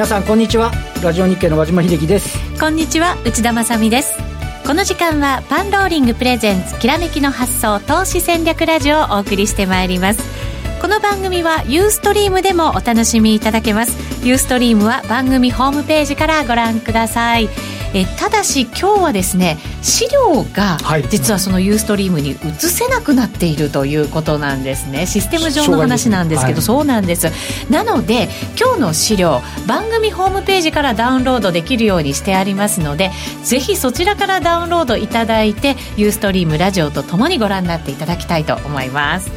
皆さんこんにちは。ラジオ日経の和島秀樹です。こんにちは内田まさです。この時間はパンローリングプレゼンツきらめきの発想投資戦略ラジオをお送りしてまいります。この番組はユーストリームでもお楽しみいただけます。ユーストリームは番組ホームページからご覧ください。えただし今日はですね資料が実はそのユーストリームに移せなくなっているということなんですね。システム上の話なんですけど、はい、そうなんです。なので今日の資料番組ホームページからダウンロードできるようにしてありますのでぜひそちらからダウンロードいただいてユーストリームラジオとともにご覧になっていただきたいと思います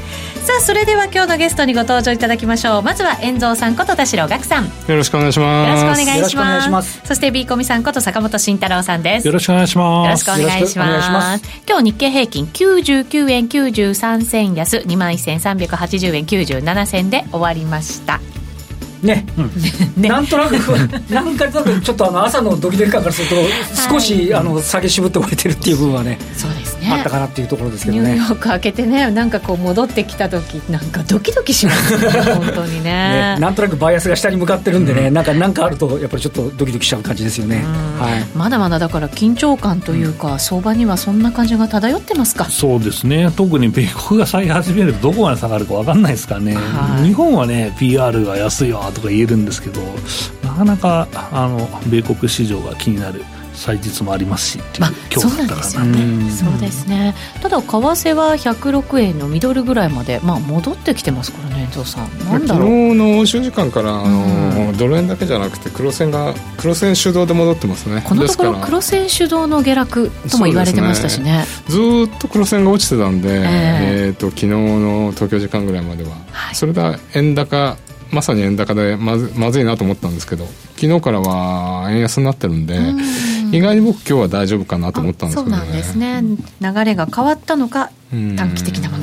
さあそれでは今日のゲストにご登場いただきましょう。まずは遠蔵さんこと田代岳さん。よろしくお願いします。よろしくお願いします。そして B コミさんこと坂本慎太郎さんです。よろしくお願いします。よろしくお願いします。今日日経平均99円93銭安。2万1380円97銭で終わりました。ね、うん。ね、なんとなく なんかちょっとあの朝のドキドキ感からすると少し、はい、あの下げ渋って終えてるっていう部分はね。そうですねあったかなっていうところですけどね。ニューヨーク開けてねなんかこう戻ってきた時なんかドキドキしますね。本当にね。ねなんとなくバイアスが下に向かってるんでね、うん、なんかなんかあるとやっぱりちょっとドキドキしちゃう感じですよね、はい、まだまだだから緊張感というか、うん、相場にはそんな感じが漂ってますか？そうですね。特に米国が下げ始めるとどこまで下がるか分かんないですからね、はい、日本はね PR が安いわとか言えるんですけどなかなかあの米国市場が気になる祭日もありますしまあ、そうなんですよね。そうですね。ただ為替は106円のミドルぐらいまで、まあ、戻ってきてますからね伊さん。なんだろう。昨日の欧州時間からあの、ドル円だけじゃなくて黒線が黒線主導で戻ってますね。このところ黒線主導の下落とも言われてましたしね、ね、ずっと黒線が落ちてたんで、えー、えーと昨日の東京時間ぐらいまでは、はい、それが円高まさに円高でまずまずいなと思ったんですけど昨日からは円安になってるんで、意外に僕今日は大丈夫かなと思ったんですけどね。そうなんですね。流れが変わったのか短期的なもの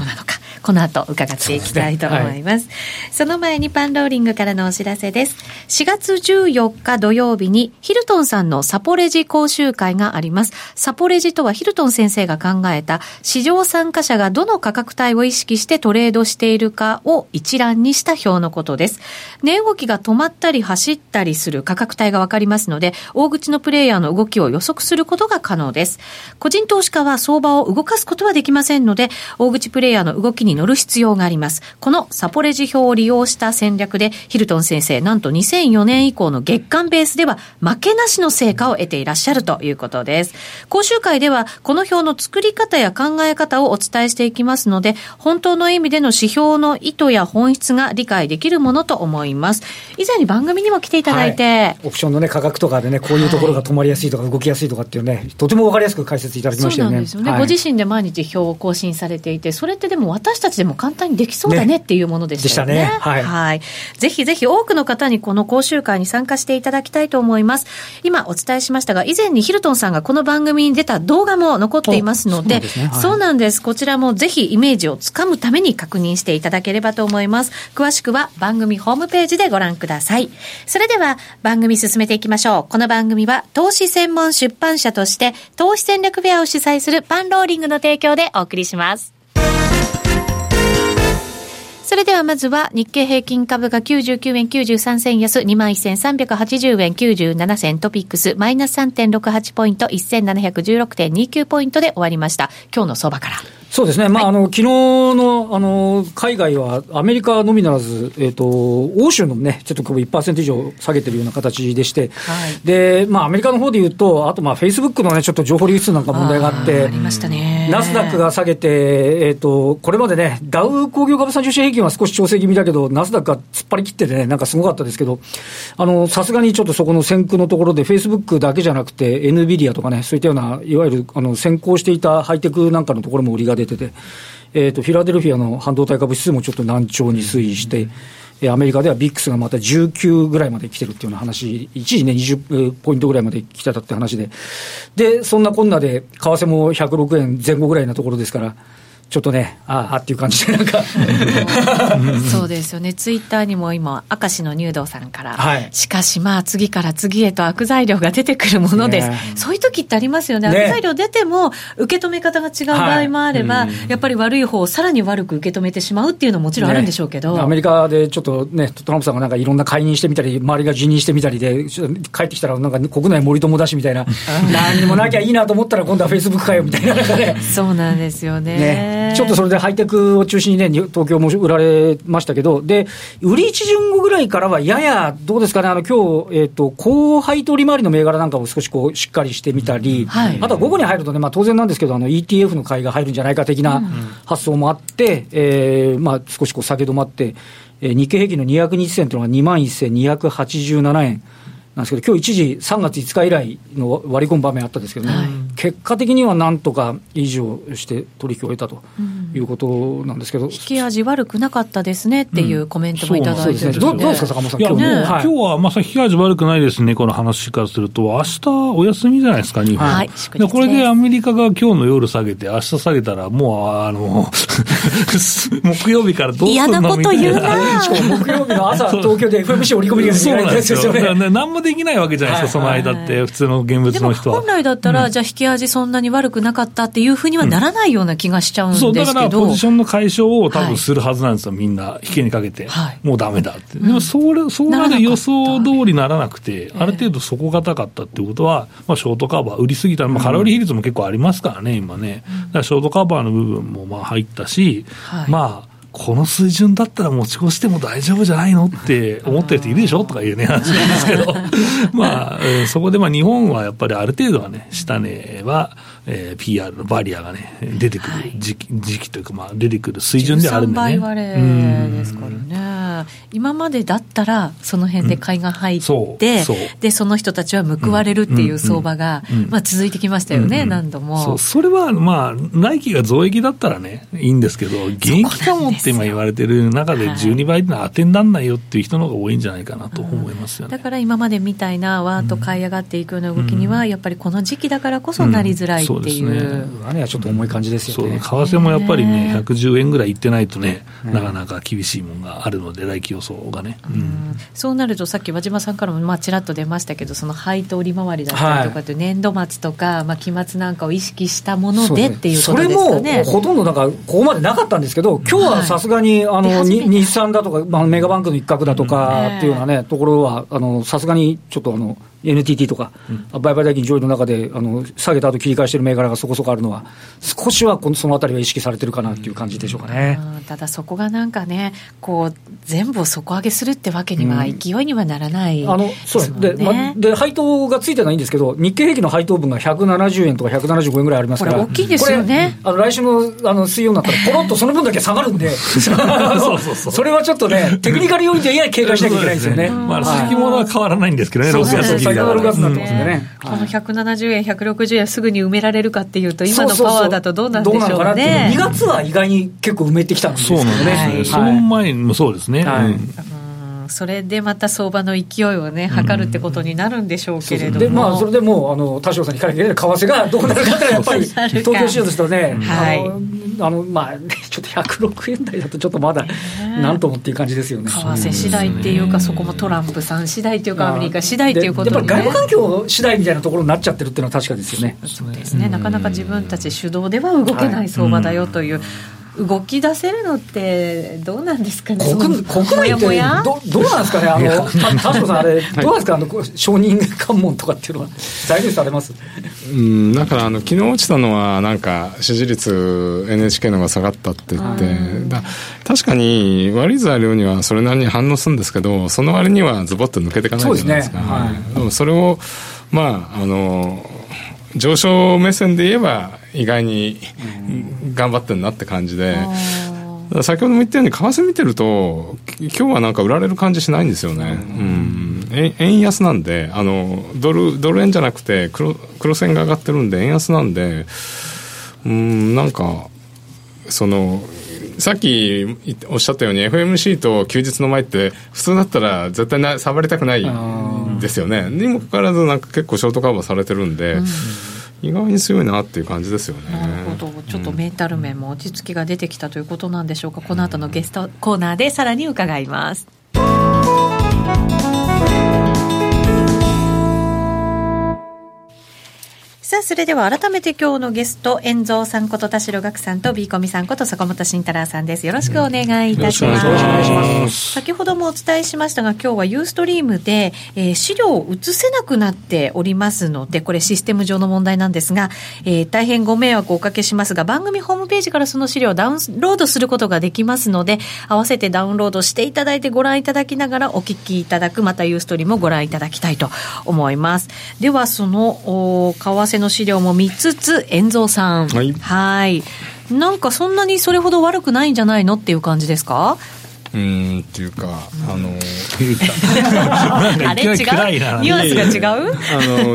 この後伺っていきたいと思います。そ、ねはい、その前にパンローリングからのお知らせです。4月14日土曜日にヒルトンさんのサポレジ講習会があります。サポレジとはヒルトン先生が考えた市場参加者がどの価格帯を意識してトレードしているかを一覧にした表のことです。値動きが止まったり走ったりする価格帯がわかりますので、大口のプレイヤーの動きを予測することが可能です。個人投資家は相場を動かすことはできませんので、大口プレイヤーの動きに乗る必要があります。このサポレジ表を利用した戦略で、ヒルトン先生、なんと2004年以降の月間ベースでは負けなしの成果を得ていらっしゃるということです。講習会では、この表の作り方や考え方をお伝えしていきますので、本当の意味での指標の意図や本質が理解できるものと思います。以前に番組にも来ていただいて、はい、オプションのね、価格とかでね、こういうところが止まりやすいとか動きやすいとかっていうね、とてもわかりやすく解説いただきましたよね。そうなんですよね。はい、ご自身で毎日表を更新されていて、それってでも私たちでも簡単にできそうだねっていうものでしたよね。ねね。はい。はい。ぜひぜひ多くの方にこの講習会に参加していただきたいと思います。今お伝えしましたが、以前にヒルトンさんがこの番組に出た動画も残っていますので、そう、ねはい、そうなんです。こちらもぜひイメージをつかむために確認していただければと思います。詳しくは番組ホームページでご覧ください。それでは番組進めていきましょう。この番組は投資専門出版社として投資戦略フェアを主催するパンローリングの提供でお送りします。それではまずは日経平均株が99円93銭安21,380円97銭トピックスマイナス3.68ポイント1716.29ポイントで終わりました。今日の相場から。そうですね、まあ、はい、あの昨日のあの海外は、アメリカのみならず、えーと、欧州のね、ちょっと1%以上下げてるような形でして、はい、でまあ、アメリカの方でいうと、あと、フェイスブックのね、ちょっと情報流出なんか問題があって、ナスダックが下げて、えーと、これまでね、ダウ工業株30種平均は少し調整気味だけど、ナスダックが突っ張り切っててね、なんかすごかったですけど、さすがにちょっとそこの先駆のところで、フェイスブックだけじゃなくて、エヌビディアとかね、そういったような、いわゆるあの先行していたハイテクなんかのところも売りが出てて、えーと、フィラデルフィアの半導体株指数もちょっと難聴に推移して、うん、アメリカではビックスがまた19ぐらいまで来てるっていうような話、一時ね、20ポイントぐらいまで来てたって話で、で、そんなこんなで、為替も106円前後ぐらいなところですから、ちょっとね、ああっていう感じで、なんか。そうですよね、ツイッターにも今、明石の入道さんから、はい、しかしまあ、次から次へと悪材料が出てくるものです、ね、そういう時ってありますよね、ね。悪材料出ても、受け止め方が違う場合もあれば、はい、やっぱり悪い方をさらに悪く受け止めてしまうっていうのももちろんあるんでしょうけど、ね、アメリカでちょっとね、トランプさんがなんかいろんな解任してみたり、周りが辞任してみたりで、帰ってきたら、なんか国内森友だしみたいな、何にもなきゃいいなと思ったら、今度はフェイスブックかよみたいな、ね、そうなんですよねね。ちょっとそれでハイテクを中心にね、東京も売られましたけど、で、売り一巡後ぐらいからは、やや、どうですかね、あの、今日、えっ、ー、と、高配当利回りの銘柄なんかを少しこう、しっかりしてみたり、はい、あとは午後に入るとね、まあ当然なんですけど、あの、ETF の買いが入るんじゃないか的な発想もあって、うん、えー、まあ少しこう、下げ止まって、えー、日経平均の200日線というのが2万1287円。なんですけど、今日一時、3月5日以来の割り込む場面あったんですけどね、はい、結果的にはなんとか維持をして取引を得たということなんですけど、うん、引き味悪くなかったですねっていうコメントもいただいて、うん、どうですか、坂本さん、今日,、ね。はい、今日はまさに引き味悪くないですね、この話からすると、明日お休みじゃないですか、日本。はい、でこれでアメリカが今日の夜下げて、明日下げたら、もう、あの 木曜日からどうするの嫌なこと言うな。木曜日の朝、東京で FMC 織り込みができないんですよ。ね。何もできないわけじゃないですか、その間って、普通の現物の人は。本来だったら、じゃあ引き味そんなに悪くなかったっていうふうにはならないような気がしちゃうんですけど、そうだからポジションの解消を多分するはずなんですよ、みんな、引けにかけて、もうだめだって。でもそれ、そうなる予想通りならなくて、ある程度底堅かった。っていうことは、まあ、ショートカバー売りすぎたら、まあ、カロリー比率も結構ありますからね、今ね。だからショートカバーの部分もまあ入ったし、まあ、この水準だったら持ち越しても大丈夫じゃないのって思ってる人いるでしょとかいうね、話なんですけど、まあ、そこでまあ日本はやっぱりある程度はね、下値は、えー、PR のバリアがね、出てくる時期,、時期というか、まあ、出てくる水準であるんでね。倍割れですからね。今までだったら、その辺で買いが入って、うん、で、その人たちは報われるっていう相場が、まあ、続いてきましたよね、何度も。そう、それは、まあ、来期が増益だったらね、いいんですけど、元気かもって今言われてる中で12倍ってのは当てにならないよっていう人の方が多いんじゃないかなと思いますよね。だから今までみたいな、わーっと買い上がっていくような動きには、やっぱりこの時期だからこそなりづらいっていう。うね、はちょっと重い感じですよね。為替もやっぱりね、110円ぐらいいってないとね、なかなか厳しいものがあるので、来期予想がね。そうなると、さっき和島さんからもまあちらっと出ましたけど、その配当利回りだったりとかって、年度末とか、まあ、期末なんかを意識したものでっていうことですかね。それもほとんどなんか、ここまでなかったんですけど、今日はさすがに、あの日産だとか、まあ、メガバンクの一角だとかっていうようなね、ところは、さすがにちょっとあの、NTT とか、うん、売買代金上位の中であの下げた後切り返してる銘柄がそこそこあるのは、少しはこのそのあたりは意識されてるかなっていう感じでしょうかね、うん、ただそこがなんかね、こう全部を底上げするってわけには、勢いにはならない、ね、あのそうでま、で、配当がついてないんですけど、日経平均の配当分が170円とか175円ぐらいありますから、これ、大きいですよね。あの来週のあの水曜になったら、ぽろっとその分だけ下がるんで、それはちょっとね、テクニカル要因でやや警戒しなきゃいけないですよね。まあ、先物は変わらないんですけどね、6月先ほど6月になってますんでね。この170円、160円すぐに埋められるかっていうと、今のパワーだとどうなんでしょうね。そうそうそう2月は意外に結構埋めてきたんですよね。そうなんですね。その前もそうですね。はいそれでまた相場の勢いをね、測るってことになるるんでしょうけれども、でまあ、それでもう、あの田代さんにからけ為替がどうなるかってやっぱり、東京市場ですとね、はい、あのまあ、ちょっと106円台だと、ちょっとまだ、なんともっていう感じですよね。為替次第っていうか、そこもトランプさん次第っていうか、アメリカ次第っていうことで、ね、やっぱり外部環境次第みたいなところになっちゃってるっていうのは確かですよね。そうですね、なかなか自分たち主導では動けない相場だよという。はい動き出せるのってどうなんですかね？国国内ってどどうなんですかね？あの田代さんあれ どうなんですか、あの承認喚問とかっていうのは材料されます？うんだからあの昨日落ちたのはなんか支持率 NHK の方が下がったって言ってだ確かに悪い材料にはそれなりに反応するんですけどその割にはズボッと抜けていかないじゃないですか、ね。はい、でもそれをまああの上昇目線で言えば意外に頑張ってるなって感じで。先ほども言ったように、為替見てると、今日はなんか売られる感じしないんですよね。うん。円安なんで、あの、ドル、ドル円じゃなくて黒、黒線が上がってるんで、円安なんで、うん、なんか、その、さっきおっしゃったように FMC と休日の前って普通だったら絶対な触りたくないですよねにもかかわらずなんか結構ショートカバーされてるんで、うん意外に強いなっていう感じですよね。なるほど。ちょっとメンタル面も落ち着きが出てきたということなんでしょうか、この後のゲストコーナーでさらに伺いますさあ、それでは改めて今日のゲスト、遠蔵さんこと田代岳さんとビーコミさんこと坂本慎太郎さんです。よろしくお願いいたします。よろしくお願いします。先ほどもお伝えしましたが、今日はユーストリームで、えー、資料を映せなくなっておりますので、これシステム上の問題なんですが、えー、大変ご迷惑をおかけしますが、番組ホームページからその資料をダウンロードすることができますので、合わせてダウンロードしていただいてご覧いただきながらお聞きいただく、またユーストリームをご覧いただきたいと思います。では、その、為替の資料も見つつ、遠蔵さん。はい。はい。なんかそんなにそれほど悪くないんじゃないのっていう感じですか？うんっていうか、あの、あれ違う？ニュアンスが違う？あ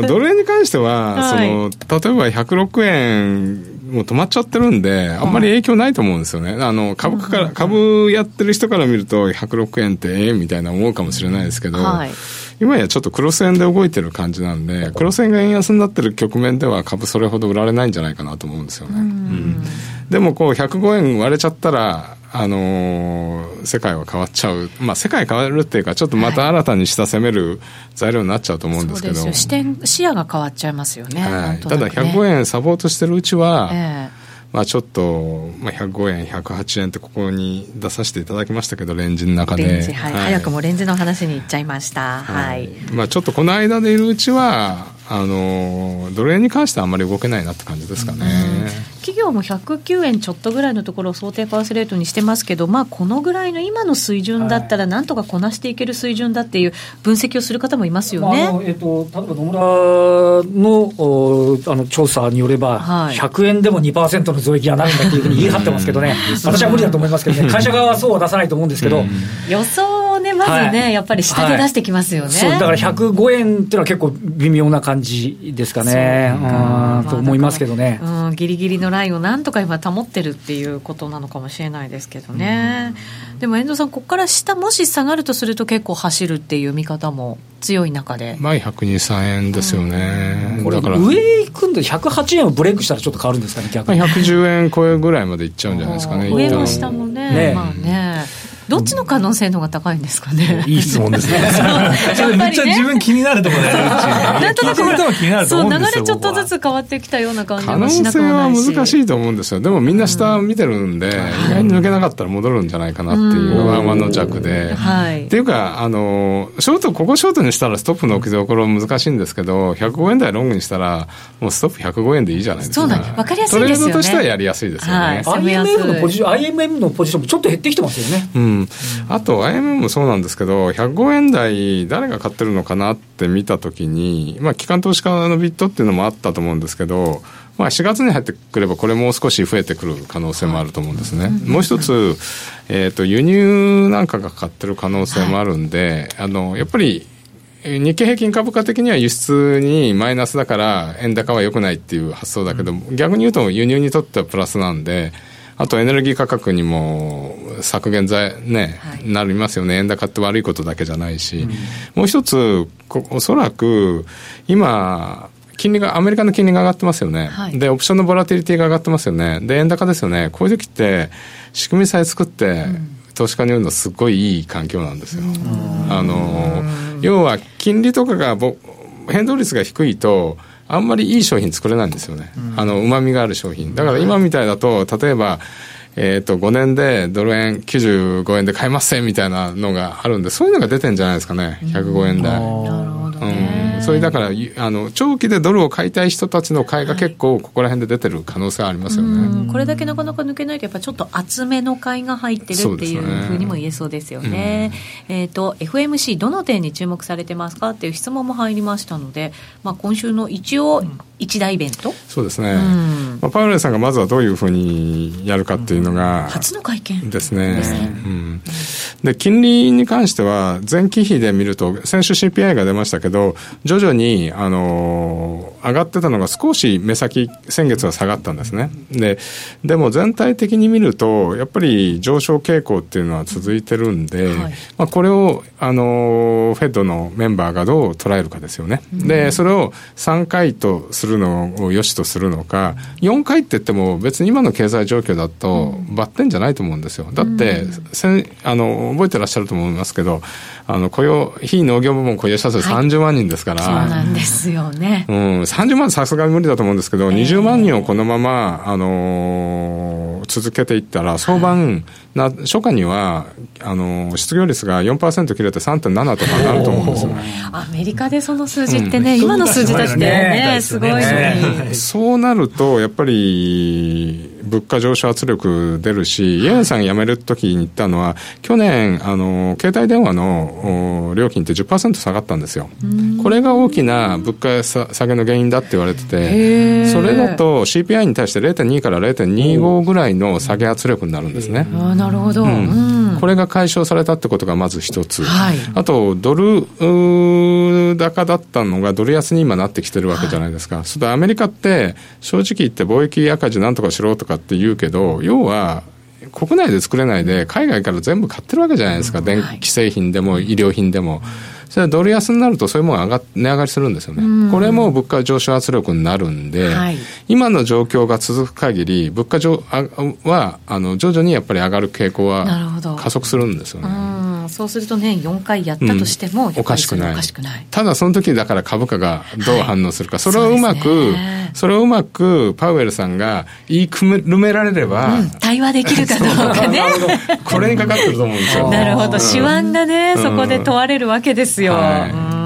の、ドル円に関しては、はい、その、例えば106円、もう止まっちゃってるんで、あんまり影響ないと思うんですよね。あの、株から、株やってる人から見ると、106円ってええみたいな思うかもしれないですけど、はい。今やちょっと黒線で動いてる感じなんで、黒線が円安になってる局面では株それほど売られないんじゃないかなと思うんですよね。うん、でもこう105円割れちゃったら、あのー、世界は変わっちゃう、まあ、世界変わるっていうか、ちょっとまた新たに下攻める材料になっちゃうと思うんですけど、はい、視点、視野が変わっちゃいますよね、はい、ただ105円サポートしてるうちは、えーまあ、ちょっと、まあ、105円、108円ってここに出させていただきましたけど、レンジの中で。はい、はい、早くもレンジの話にいっちゃいました。はい。まあ、ちょっとこの間でいるうちは、あのドル円に関してはあんまり動けないなって感じですかね。企業も109円ちょっとぐらいのところを想定為替レートにしてますけど、まあ、このぐらいの今の水準だったら、なんとかこなしていける水準だっていう分析をする方もいますよね、まあ、えーと、例えば野村のおあの調査によれば、はい、100円でも2%の増益がなるんだっていうふうに言い張ってますけどね、私は無理だと思いますけどね、会社側はそうは出さないと思うんですけど。予想ずね、はい、やっぱり下で出してきますよね。そうだから105円っていうのは結構微妙な感じですかね、うん、と思いますけどね、うん。ギリギリのラインをなんとか今保ってるっていうことなのかもしれないですけどね。でも遠藤さん、ここから下、もし下がるとすると結構走るっていう見方も強い中で。前102、3円ですよね。これ、だから上行くんで108円をブレイクしたらちょっと変わるんですかね、逆に。110円超えぐらいまでいっちゃうんじゃないですかね。上も下もね、ねまあね。どっちの可能性の方が高いんですかね？いい質問ですね。それめっちゃ自分気になるところだよね。なんとなくそう流れちょっとずつ変わってきたような感じもしなくもないし。可能性は難しいと思うんですよ。でもみんな下見てるんで、意外に抜けなかったら戻るんじゃないかなっていうワンワンの弱で。はい。っていうか、あの、ショート、ここショートにしたらストップの置きどころ難しいんですけど、105円台ロングにしたら、もうストップ105円でいいじゃないですか。そうなんわかりやすいですよね。トレードとしてはやりやすいですよね。IMF のポジション、IMF のポジションもちょっと減ってきてますよね。うん。あと、IMM もそうなんですけど、105円台、誰が買ってるのかなって見たときに、まあ、機関投資家のビットっていうのもあったと思うんですけど、まあ、4月に入ってくれば、これもう少し増えてくる可能性もあると思うんですね。もう一つ、えっ、ー、と、輸入なんかが買ってる可能性もあるんで、あの、やっぱり、日経平均株価的には輸出にマイナスだから円高は良くないっていう発想だけど、逆に言うと輸入にとってはプラスなんで、あとエネルギー価格にも削減剤ね、はい、なりますよね。円高って悪いことだけじゃないし。うん、もう一つ、おそらく、今、金利が、アメリカの金利が上がってますよね。はい、で、オプションのボラティリティが上がってますよね。で、円高ですよね。こういう時って、仕組みさえ作って、うん、投資家に言うのすごいいい環境なんですよ。あの、要は、金利とかが、変動率が低いと、あんまりいい商品作れないんですよね。あの、旨味がある商品。だから今みたいだと、例えば、えっ、ー、と、5年でドル円95円で買えますせみたいなのがあるんで、そういうのが出てんじゃないですかね。105円台。なるほど、ね、うんそれだからあの長期でドルを買いたい人たちの買いが結構ここら辺で出てる可能性ありますよね、これだけなかなか抜けないとやっぱちょっと厚めの買いが入ってるっていうふうにも言えそうですよね。うん、えっ、ー、と FMC どの点に注目されてますかっていう質問も入りましたので、まあ今週の一応一大イベント、そうですね。うん、まあパウエルさんがまずはどういうふうにやるかっていうのが、初の会見ですね。うんで、金利に関しては、前期比で見ると、先週 CPI が出ましたけど、徐々に、あのー、上がってたのが少し目先、先月は下がったんですね。で、でも全体的に見ると、やっぱり上昇傾向っていうのは続いてるんで、はい、まあ、これを、あのー、フェッドのメンバーがどう捉えるかですよね。で、それを3回とするのを良しとするのか、4回って言っても別に今の経済状況だとバッテンじゃないと思うんですよ。だって、あの、覚えてらっしゃると思いますけど、あの、雇用、非農業部門雇用者数30万人ですから、はい、そうなんですよね。うん、30万さすがに無理だと思うんですけど、えー、20万人をこのまま、あのー、続けていったら、相場、な初夏にはあの失業率が4%切れて3.7とかになると思うんですよ、アメリカでその数字ってね、うん、今の数字だってね、ね。すごいのに、そうなると、やっぱり物価上昇圧力出るし、イエンさん辞めるときに言ったのは、去年、あの、携帯電話の料金って10%下がったんですよ。これが大きな物価下げの原因だって言われてて、それだと CPI に対して0.2から0.25ぐらいの下げ圧力になるんですね。なるほど、うん、これが解消されたってことがまず一つ、はい、あとドル高だったのがドル安に今なってきてるわけじゃないですか、はい、それでアメリカって正直言って貿易赤字なんとかしろとかって言うけど要は国内で作れないで海外から全部買ってるわけじゃないですか、電気製品でも医療品でも。それドル安になるとそういうもの上が値上がりするんですよね。これも物価上昇圧力になるんで、はい、今の状況が続く限り、物価上はあの徐々にやっぱり上がる傾向は加速するんですよね。そうすると年4回やったとしても、おかしくない。ただその時だから株価がどう反応するか、はい、それをうまくそ,、れをうまくパウエルさんが言いくるめられれば、うん、対話できるかどうかね。これにかかってると思うんですよ。なるほど。手腕がね、そこで問われるわけですよ、はい。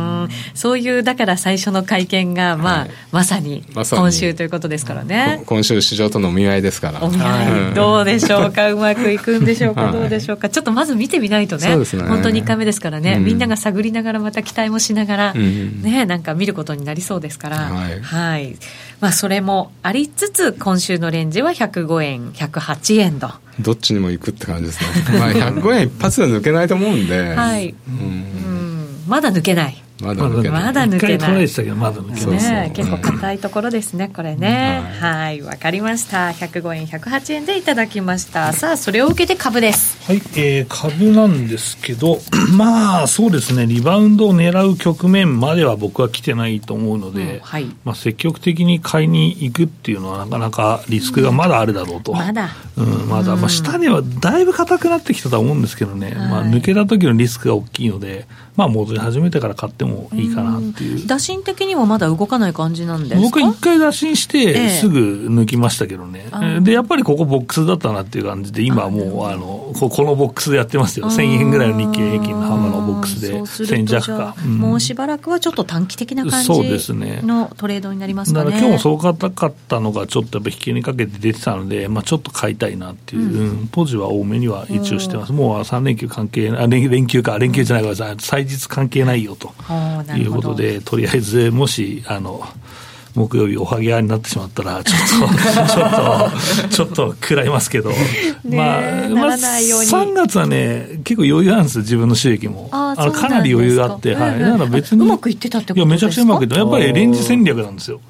そういうだから最初の会見が、まあ、はい、まさに今週ということですからね。今週市場とのお見合いですから。お見合い、どうでしょうか、うまくいくんでしょうか、どうでしょうか、ちょっとまず見てみないとね、ね。本当に1回目ですからね、うん、みんなが探りながら、また期待もしながら、うん、ね、なんか見ることになりそうですから、はい、はい、まあ、それもありつつ、今週のレンジは105円、108円と。どっちにも行くって感じですね。まあ、105円一発で抜けないと思うんで。はい。うん、まだ抜けない。まだ抜けない。まだ抜けない。たけど、まだ抜けない。ね、結構硬いところですね、これね。はい、わ、かりました。105円、108円でいただきました。さあ、それを受けて株です。はい、えー、株なんですけど、まあ、そうですね、リバウンドを狙う局面までは僕は来てないと思うので、うんはい、まあ、積極的に買いに行くっていうのはなかなかリスクがまだあるだろうと。まだ。うん、まだ。まあ、下ではだいぶ硬くなってきたとは思うんですけどね、まあ、抜けた時のリスクが大きいので、まあ、戻り始めてから買ってもいいかなっていう。打診的にはまだ動かない感じなんですか？僕一回打診して、すぐ抜きましたけどね、えー、で、やっぱりここボックスだったなっていう感じで、今もう、あの、このボックスでやってますよ。1000円ぐらいの日経平均の幅のボックスで、1000円弱か、うん。もうしばらくはちょっと短期的な感じのトレードになりますかね。だから今日もそう硬かったのが、ちょっとやっぱ引きにかけて出てたので、まあ、ちょっと買いたいなっていう、うん、ポジは多めには一応してます。もう3連休関係あ連、連休か、連休じゃないか、祭日関係ないよということで、とりあえず、もし、あの、木曜日おはぎ屋になってしまったら、ちょっと、ちょっと、ちょっと食らいますけど、まあ、まあ、3月はね、結構余裕あるんですよ、自分の収益も。あのかなり余裕があって、はい。だから別に。うまくいってたってことですか？いや、めちゃくちゃうまくいってやっぱりレンジ戦略なんですよ。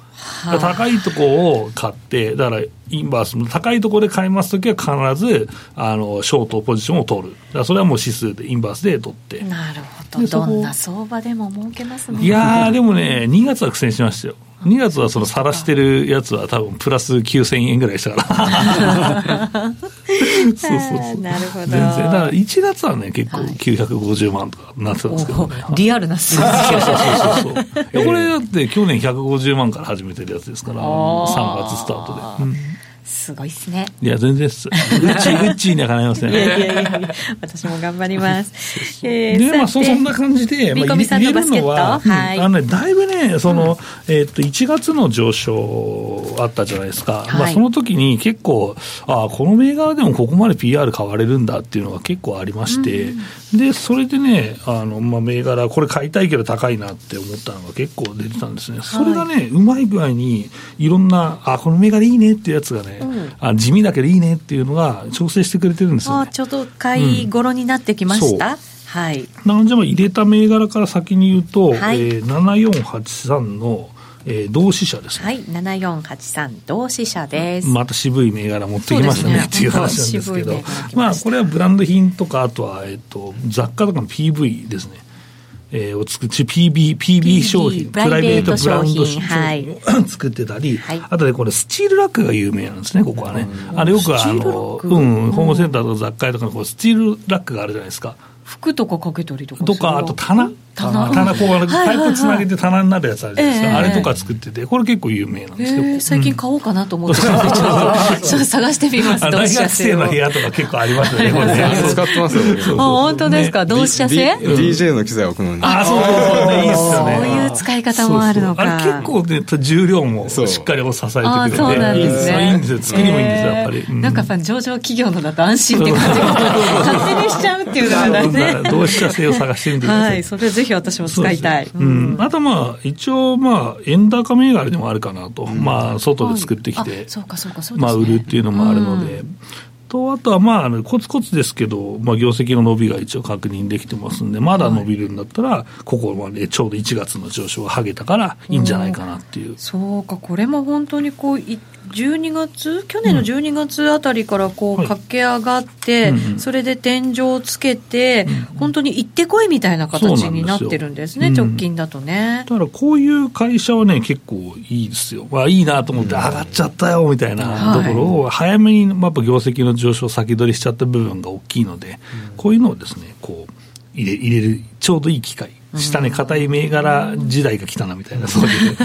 高いとこを買って、だからインバースの高いところで買いますときは必ずあのショートポジションを取る、だそれはもう指数で、インバースで取って。なるほど、どんな相場でも儲けますね。いやでもね、2月は苦戦しましたよ。2月はその晒してるやつは多分プラス9000円ぐらいしたから そうそうそう。なるほど。全然。だから1月はね、結構950万とかなってたんですけどね。リアルな数字。そうそうそうそう。これだって去年150万から始めてるやつですから、3月スタートで。うんすごいっすね。いや、全然っす。うち、うちにはかないません。いやいやいや私も頑張ります。えで、まあ、そ、そんな感じで、まあ、入れるのは、はい。あのね、だいぶね、その、えっと、1月の上昇あったじゃないですか。まあ、その時に結構、ああ、この銘柄でもここまで PR 買われるんだっていうのが結構ありまして、で、それでね、あの、まあ、銘柄、これ買いたいけど高いなって思ったのが結構出てたんですね。それがね、うまい具合に、いろんな、あ、この銘柄いいねってやつがね、ね、うん、あ地味だけどいいねっていうのが調整してくれてるんですよ、ね、あちょうど買い頃になってきました、うん、はい、なので入れた銘柄から先に言うと、はい、えー、7483のえー、同志社ですね。はい、7483同志社です。また渋い銘柄持ってきましたね、ね、っていう話なんですけど、まあ、これはブランド品とか、あとは、えっ、ー、と、雑貨とかの PV ですね。えー、を作って PB、PB 商品、プライベートブランド商品を、作ってたり、はい、あとでこれスチールラックが有名なんですね、ここはね。あれよくあの、うん、ホームセンターとか雑貨屋とかのこうスチールラックがあるじゃないですか。服とかかけたりとかとか、あと棚棚棚こう、パイプつなげて棚になるやつあるじゃないですか、あれとか作ってて、これ結構有名なんですよ。最近買おうかなと思ってちょっと探してみます、大学生の部屋とか結構ありますよね、これね。使ってますよね。あ、本当ですか、同志社製 ?DJ の機材置くのに。あ、そうそうそう、いいっすよね。そういう使い方もあるのか。あれ結構ね、重量もしっかり支えてくれて。そうなんですね。いいんですよ、作りもいいんですよ、やっぱり。なんかやっぱ上場企業のだと安心って感じが、勝手にしちゃうっていうのがね。同志社製を探してみてください。はい、それぜひ私も使いたい。うん、あとまあ、一応、まあ、円高銘柄でもあるかなと、まあ、外で作ってきて、まあ、売るっていうのもあるので、と、あとはまあ、コツコツですけど、まあ、業績の伸びが一応確認できてますんで、まだ伸びるんだったら、ここまでちょうど1月の上昇がはげたからいいんじゃないかなっていう。そうか、これも本当にこう、12月？去年の12月あたりからこう駆け上がって、うんそれで天井をつけて、うん、本当に行ってこいみたいな形になってるんですね、す直近だとね。だからこういう会社はね、結構いいですよ、まあ、いいなと思って、上がっちゃったよみたいなところを、早めにやっぱ業績の上昇先取りしちゃった部分が大きいので、こういうのをですね、こう入れ入れる、ちょうどいい機会。下ね、硬い銘柄時代が来たなみたいな、そういう。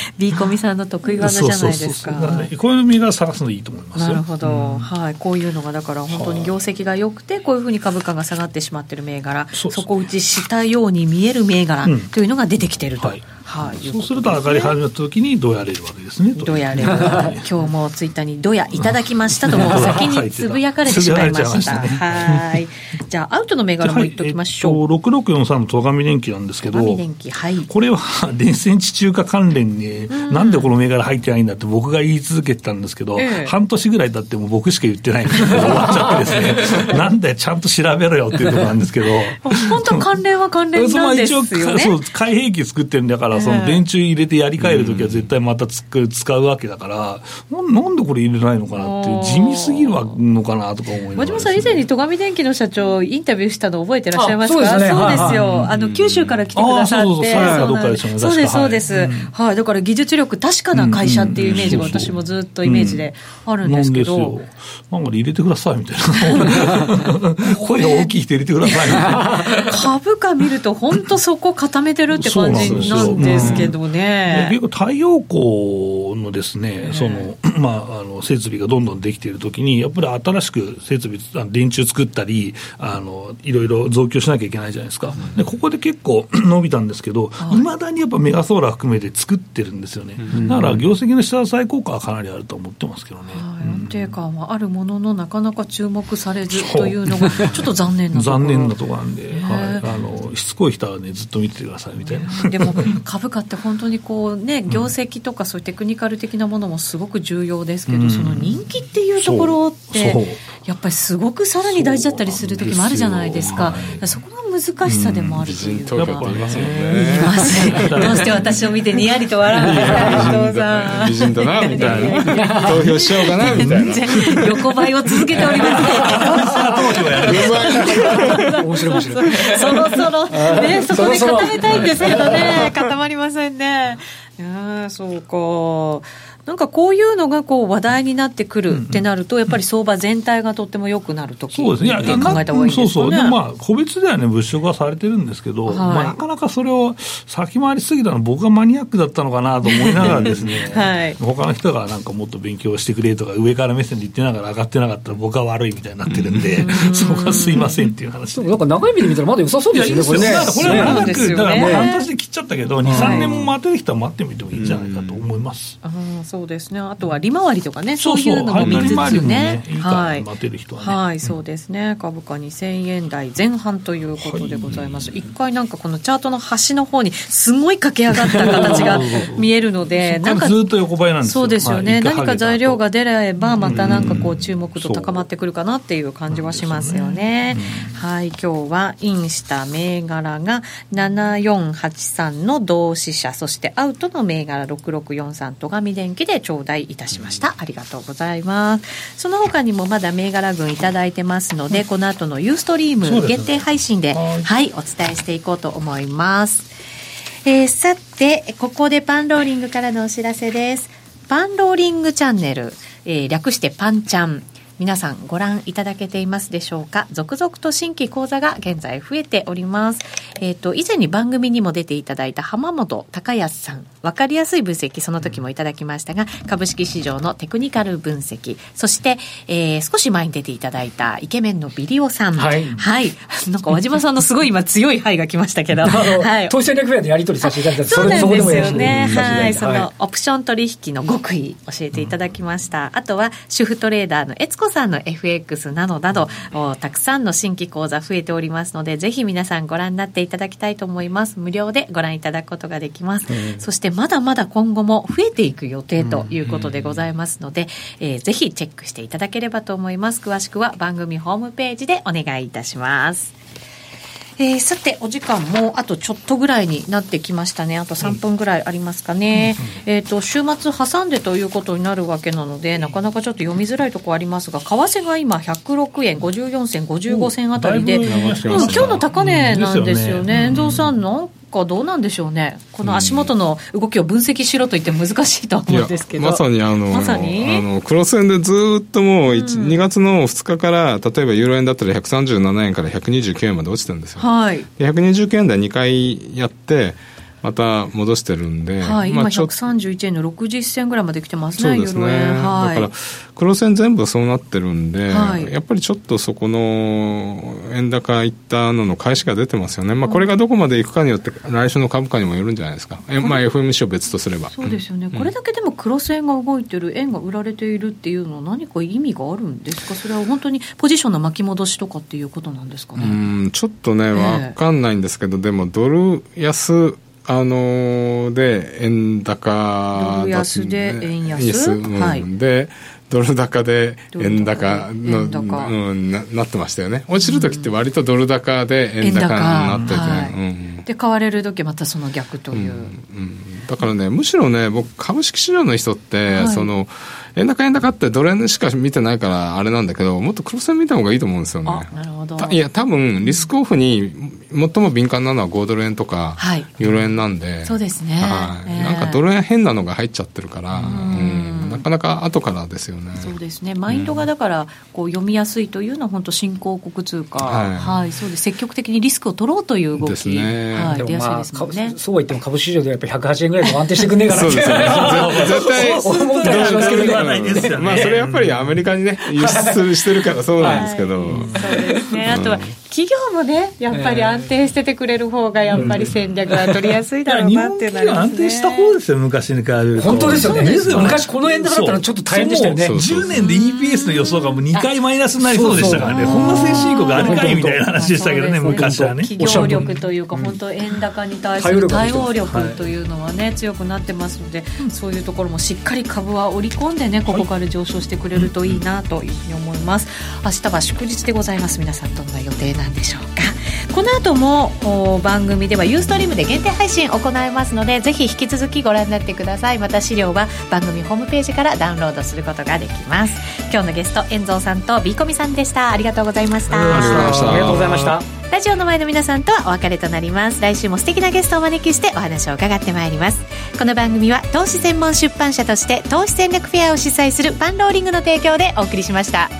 ビーコミさんの得意技じゃないですか。こういう銘柄探すのいいと思いますなるほど、うん、はい。こういうのが、だから本当に業績が良くて、こういうふうに株価が下がってしまってる銘柄、そこ打ちしたように見える銘柄というのが出てきてると。うんはいはい、そうすると上がり始めた時にどうやれるわけですね。どうやれる今日もツイッターにどやいただきましたともう先につぶやかれてしまいました。はい。じゃあアウトの銘柄も言っておきましょう。六六四三の戸上電機なんですけど、はい、これは電線地中華関連に、なんでこの銘柄入ってないんだって僕が言い続けてたんですけど、ええ、半年ぐらい経っても僕しか言ってないんで終わっちゃってですね、なんでちゃんと調べろよっていうところなんですけど。本当関連は関連なんですよね。そう、開閉器作ってるんだから、その電柱入れてやり替えるときは絶対またつく使うわけだから、なんでこれ入れないのかなって地味すぎるのかなとか思います、ね、さん、以前に戸上電機の社長、インタビューしたの覚えてらっしゃいますか？そうです、ね,、よ、あの九州から来てくださって、そうです、そうです、はい、だから技術力、確かな会社っていうイメージが私もずっとイメージであるんですけど。うんなんか入れてくださいみたいな。声が大きい人入れてくださいみたいな。株価見ると、本当そこ固めてるって感じなんですけどね。結構太陽光のですね、その、まあ、あの、設備がどんどんできているときに、やっぱり新しく設備、電柱作ったり、あの、いろいろ増強しなきゃいけないじゃないですか。で、ここで結構 伸びたんですけど、い。まだにやっぱメガソーラー含めて作ってるんですよね。だから業績の下支え効果はかなりあると思ってますけどね。安定感はあるものの、なかなか注目されずというのが、ちょっと残念な 残念なところなんで、はい、あのしつこい人はね、ずっと見ててくださいみたいな。でも、株価って本当にこう、ね、業績とか、そういうテクニカル的なものもすごく重要ですけど、うん、その人気っていうところって、やっぱりすすごくさらに大事だったりする時もあるじゃないですか。そこが難しさでもあるというか。言いますよね。言います。どうして私を見てにやりと笑うんですか、美人だな、みたいな。投票しようかな、みたいな。横ばいを続けております。面白い面白い。そろそろ、ね、そこで固めたいんですけどね、固まりませんね。いやそうか。なんかこういうのがこう話題になってくるってなると、やっぱり相場全体がとっても良くなるときそうですね、考えた方がいいですね。そうそう。でもまあ、個別ではね、物色はされてるんですけど、はい、まあ、なかなかそれを先回りすぎたの、僕がマニアックだったのかなと思いながらですね、はい、他の人がなんかもっと勉強してくれとか、上から目線で言ってながら上がってなかったら、僕は悪いみたいになってるんで、そこはすいませんっていう話。なんか長い目で見たら、まだ良さそうですよね、これね。これは長く、だからもう半年で切っちゃったけど、2、3年も待てる人は待ってみてもいいんじゃないかと思います。あそそうですね。あとは利回りとかねそういうのも見つつね。はい、はい、そうですね。株価2000円台前半ということでございます、一回なんかこのチャートの端の方にすごい駆け上がった形が見えるのでなんかずっと横ばいなんですそうですよね、何か材料が出ればまたなんかこう注目度高まってくるかなっていう感じはしますよね、はい今日はインした銘柄が7483の同志社そしてアウトの銘柄6643とがみ電機で頂戴いたしました。ありがとうございます。その他にもまだ銘柄群いただいてますので、この後のユーストリーム限定配信ではい。お伝えしていこうと思います。えー、さてここでパンローリングからのお知らせです。パンローリングチャンネル、えー、略してパンチャン。皆さんご覧いただけていますでしょうか？続々と新規講座が現在増えております。えっ、ー、と、以前に番組にも出ていただいた浜本隆康さん、わかりやすい分析、その時もいただきましたが、株式市場のテクニカル分析、そして、えー、少し前に出ていただいたイケメンのビリオさん。はい。はい。なんか和島さんのすごい今強い範囲が来ましたけど、はい。投資戦略フェアでやり取りさせていただいたそうなんですよね。はい。その、オプション取引の極意教えていただきました。あとは、主婦トレーダーの悦子さんの FX などなど、たくさんの新規講座増えておりますので、ぜひ皆さんご覧になっていただきたいと思います。無料でご覧いただくことができます。そしてまだまだ今後も増えていく予定ということでございますので、えー、ぜひチェックしていただければと思います。詳しくは番組ホームページでお願いいたします。えー、さて、お時間もあとちょっとぐらいになってきましたね。あと3分ぐらいありますかね。うん、えっ、ー、と、週末挟んでということになるわけなので、なかなかちょっと読みづらいところありますが、為替が今106円54銭55銭あたりで、うん、今日の高値なんですよね。遠藤、さんのかどうなんでしょうね、この足元の動きを分析しろと言って難しいと思うんですけど、まさにあの、まさに？あのクロス円でずっともう、うん、2月の2日から、例えばユーロ円だったら137円から129円まで落ちてるんですよ。はい、129円で2回やってまた戻してるんで、はい、まあ、今131円の60銭ぐらいまで来てますね、そうですね、はい、だから黒線全部そうなってるんで、はい、やっぱりちょっとそこの円高いったのの返しが出てますよね、まあ、これがどこまでいくかによって、来週の株価にもよるんじゃないですか、えまあ、FMC を別とすれば。そうですよね、うん、これだけでも黒線が動いてる、円が売られているっていうのは、何か意味があるんですか、それは本当にポジションの巻き戻しとかっていうことなんですかね？うんちょっとね、分かんないんですけど、でもドル安あのー、で、円高ドル安で円安、うん、はい、で、ドル高で円高のうん、ななってましたよね。落ちる時って割とドル高で円高になってて、はいうん、で買われる時またその逆という、うん、うん、だからねむしろね僕株式市場の人って、はい、その円高円高ってドル円しか見てないからあれなんだけどもっとクロス円見た方がいいと思うんですよね。なるほど。いや多分リスクオフに最も敏感なのは5ドル円とか、ユーロ円なんで、そうですね、はい、えー、なんかドル円変なのが入っちゃってるから、うんなかなか後からですよね。そうですね。マインドがだからこう読みやすいというのは本当新興国通貨、はい、はい、そうです。積極的にリスクを取ろうという動き、ですね、はい、出やすいですもんね。そうは言っても株市場でやっぱり108円ぐらいで安定してくんねえかなそうですよね。絶対 思ったりしますけどね。まあそれやっぱりアメリカにね輸出してるからそうなんですけど。そうですね。あとは企業もね、やっぱり安定しててくれる方が、やっぱり戦略が取りやすいだろうなっていうのは、ね、安定した方ですよ、昔に比べると。本当ですよね。昔この円高だったらちょっと大変でしたよね。10年で EPS の予想がもう2回マイナスになりそうでしたからね、ほんま先進国あれかいみたいな話でしたけどね、昔はね。企業力というか、本当円高に対する対応力というのはね、強くなってますので、そういうところもしっかり株は織り込んでね、ここから上昇してくれるといいなというふうに思います。明日は祝日でございます。皆さんどんな予定なんでしょうか。この後も番組ではユーストリームで限定配信行いますのでぜひ引き続きご覧になってください。また資料は番組ホームページからダウンロードすることができます。今日のゲスト遠蔵さんとビーコミさんでした。ありがとうございました。ありがとうございました。ラジオの前の皆さんとはお別れとなります。来週も素敵なゲストをお招きしてお話を伺ってまいります。この番組は投資専門出版社として投資戦略フェアを主催するパンローリングの提供でお送りしました